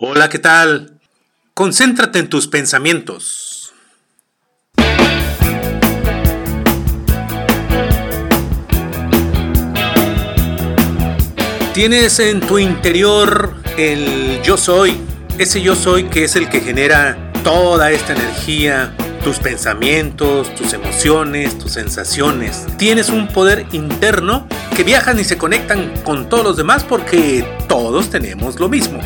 Hola, ¿qué tal? Concéntrate en tus pensamientos. Tienes en tu interior el yo soy, ese yo soy que es el que genera toda esta energía, tus pensamientos, tus emociones, tus sensaciones. Tienes un poder interno que viajan y se conectan con todos los demás porque todos tenemos lo mismo.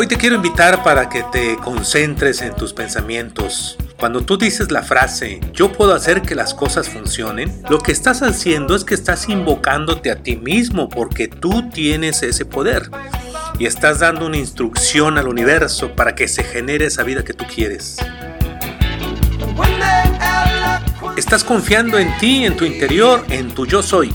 Hoy te quiero invitar para que te concentres en tus pensamientos. Cuando tú dices la frase, yo puedo hacer que las cosas funcionen, lo que estás haciendo es que estás invocándote a ti mismo porque tú tienes ese poder. Y estás dando una instrucción al universo para que se genere esa vida que tú quieres. Estás confiando en ti, en tu interior, en tu yo soy.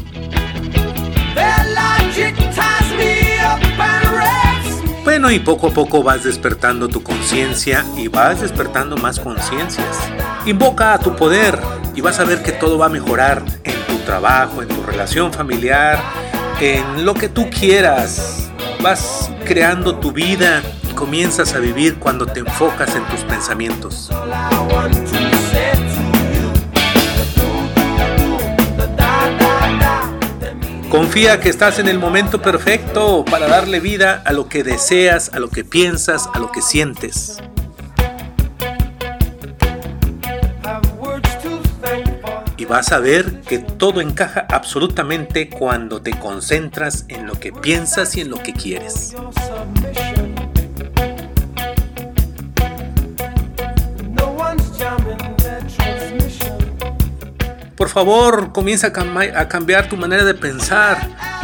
Bueno, y poco a poco vas despertando tu conciencia y vas despertando más conciencias. Invoca a tu poder y vas a ver que todo va a mejorar en tu trabajo, en tu relación familiar, en lo que tú quieras. Vas creando tu vida y comienzas a vivir cuando te enfocas en tus pensamientos. Confía que estás en el momento perfecto para darle vida a lo que deseas, a lo que piensas, a lo que sientes. Y vas a ver que todo encaja absolutamente cuando te concentras en lo que piensas y en lo que quieres. Favor, comienza a, cambiar tu manera de pensar.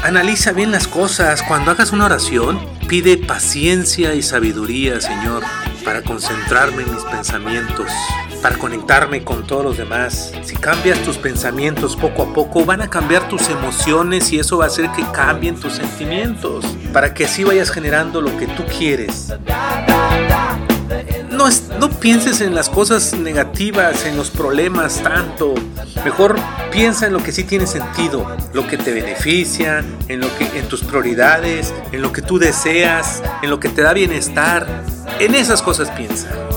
Analiza bien las cosas. Cuando hagas una oración, pide paciencia y sabiduría, Señor, para concentrarme en mis pensamientos, para conectarme con todos los demás. Si cambias tus pensamientos poco a poco, van a cambiar tus emociones y eso va a hacer que cambien tus sentimientos, para que así vayas generando lo que tú quieres no, pienses en las cosas negativas, en los problemas tanto. Mejor piensa en lo que sí tiene sentido, lo que te beneficia, en lo que en tus prioridades, en lo que tú deseas, en lo que te da bienestar. En esas cosas piensa.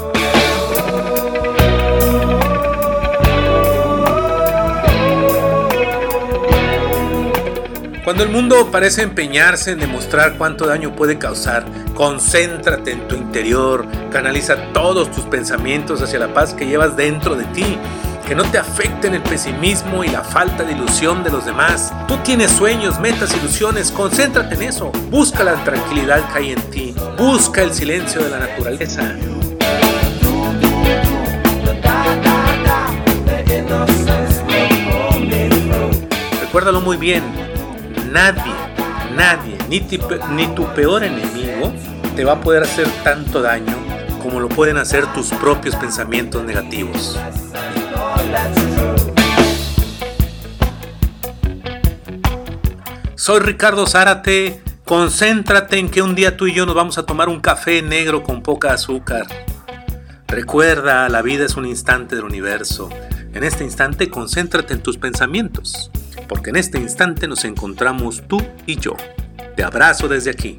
Cuando el mundo parece empeñarse en demostrar cuánto daño puede causar, concéntrate en tu interior, canaliza todos tus pensamientos hacia la paz que llevas dentro de ti. Que no te afecten el pesimismo y la falta de ilusión de los demás. Tú tienes sueños, metas, ilusiones, concéntrate en eso. Busca la tranquilidad que hay en ti. Busca el silencio de la naturaleza. Recuérdalo muy bien, nadie, nadie, ni, tu peor enemigo te va a poder hacer tanto daño como lo pueden hacer tus propios pensamientos negativos. Soy Ricardo Zárate. Concéntrate en que un día tú y yo nos vamos a tomar un café negro con poca azúcar. Recuerda, la vida es un instante del universo. En este instante concéntrate en tus pensamientos porque en este instante nos encontramos tú y yo. Te abrazo desde aquí.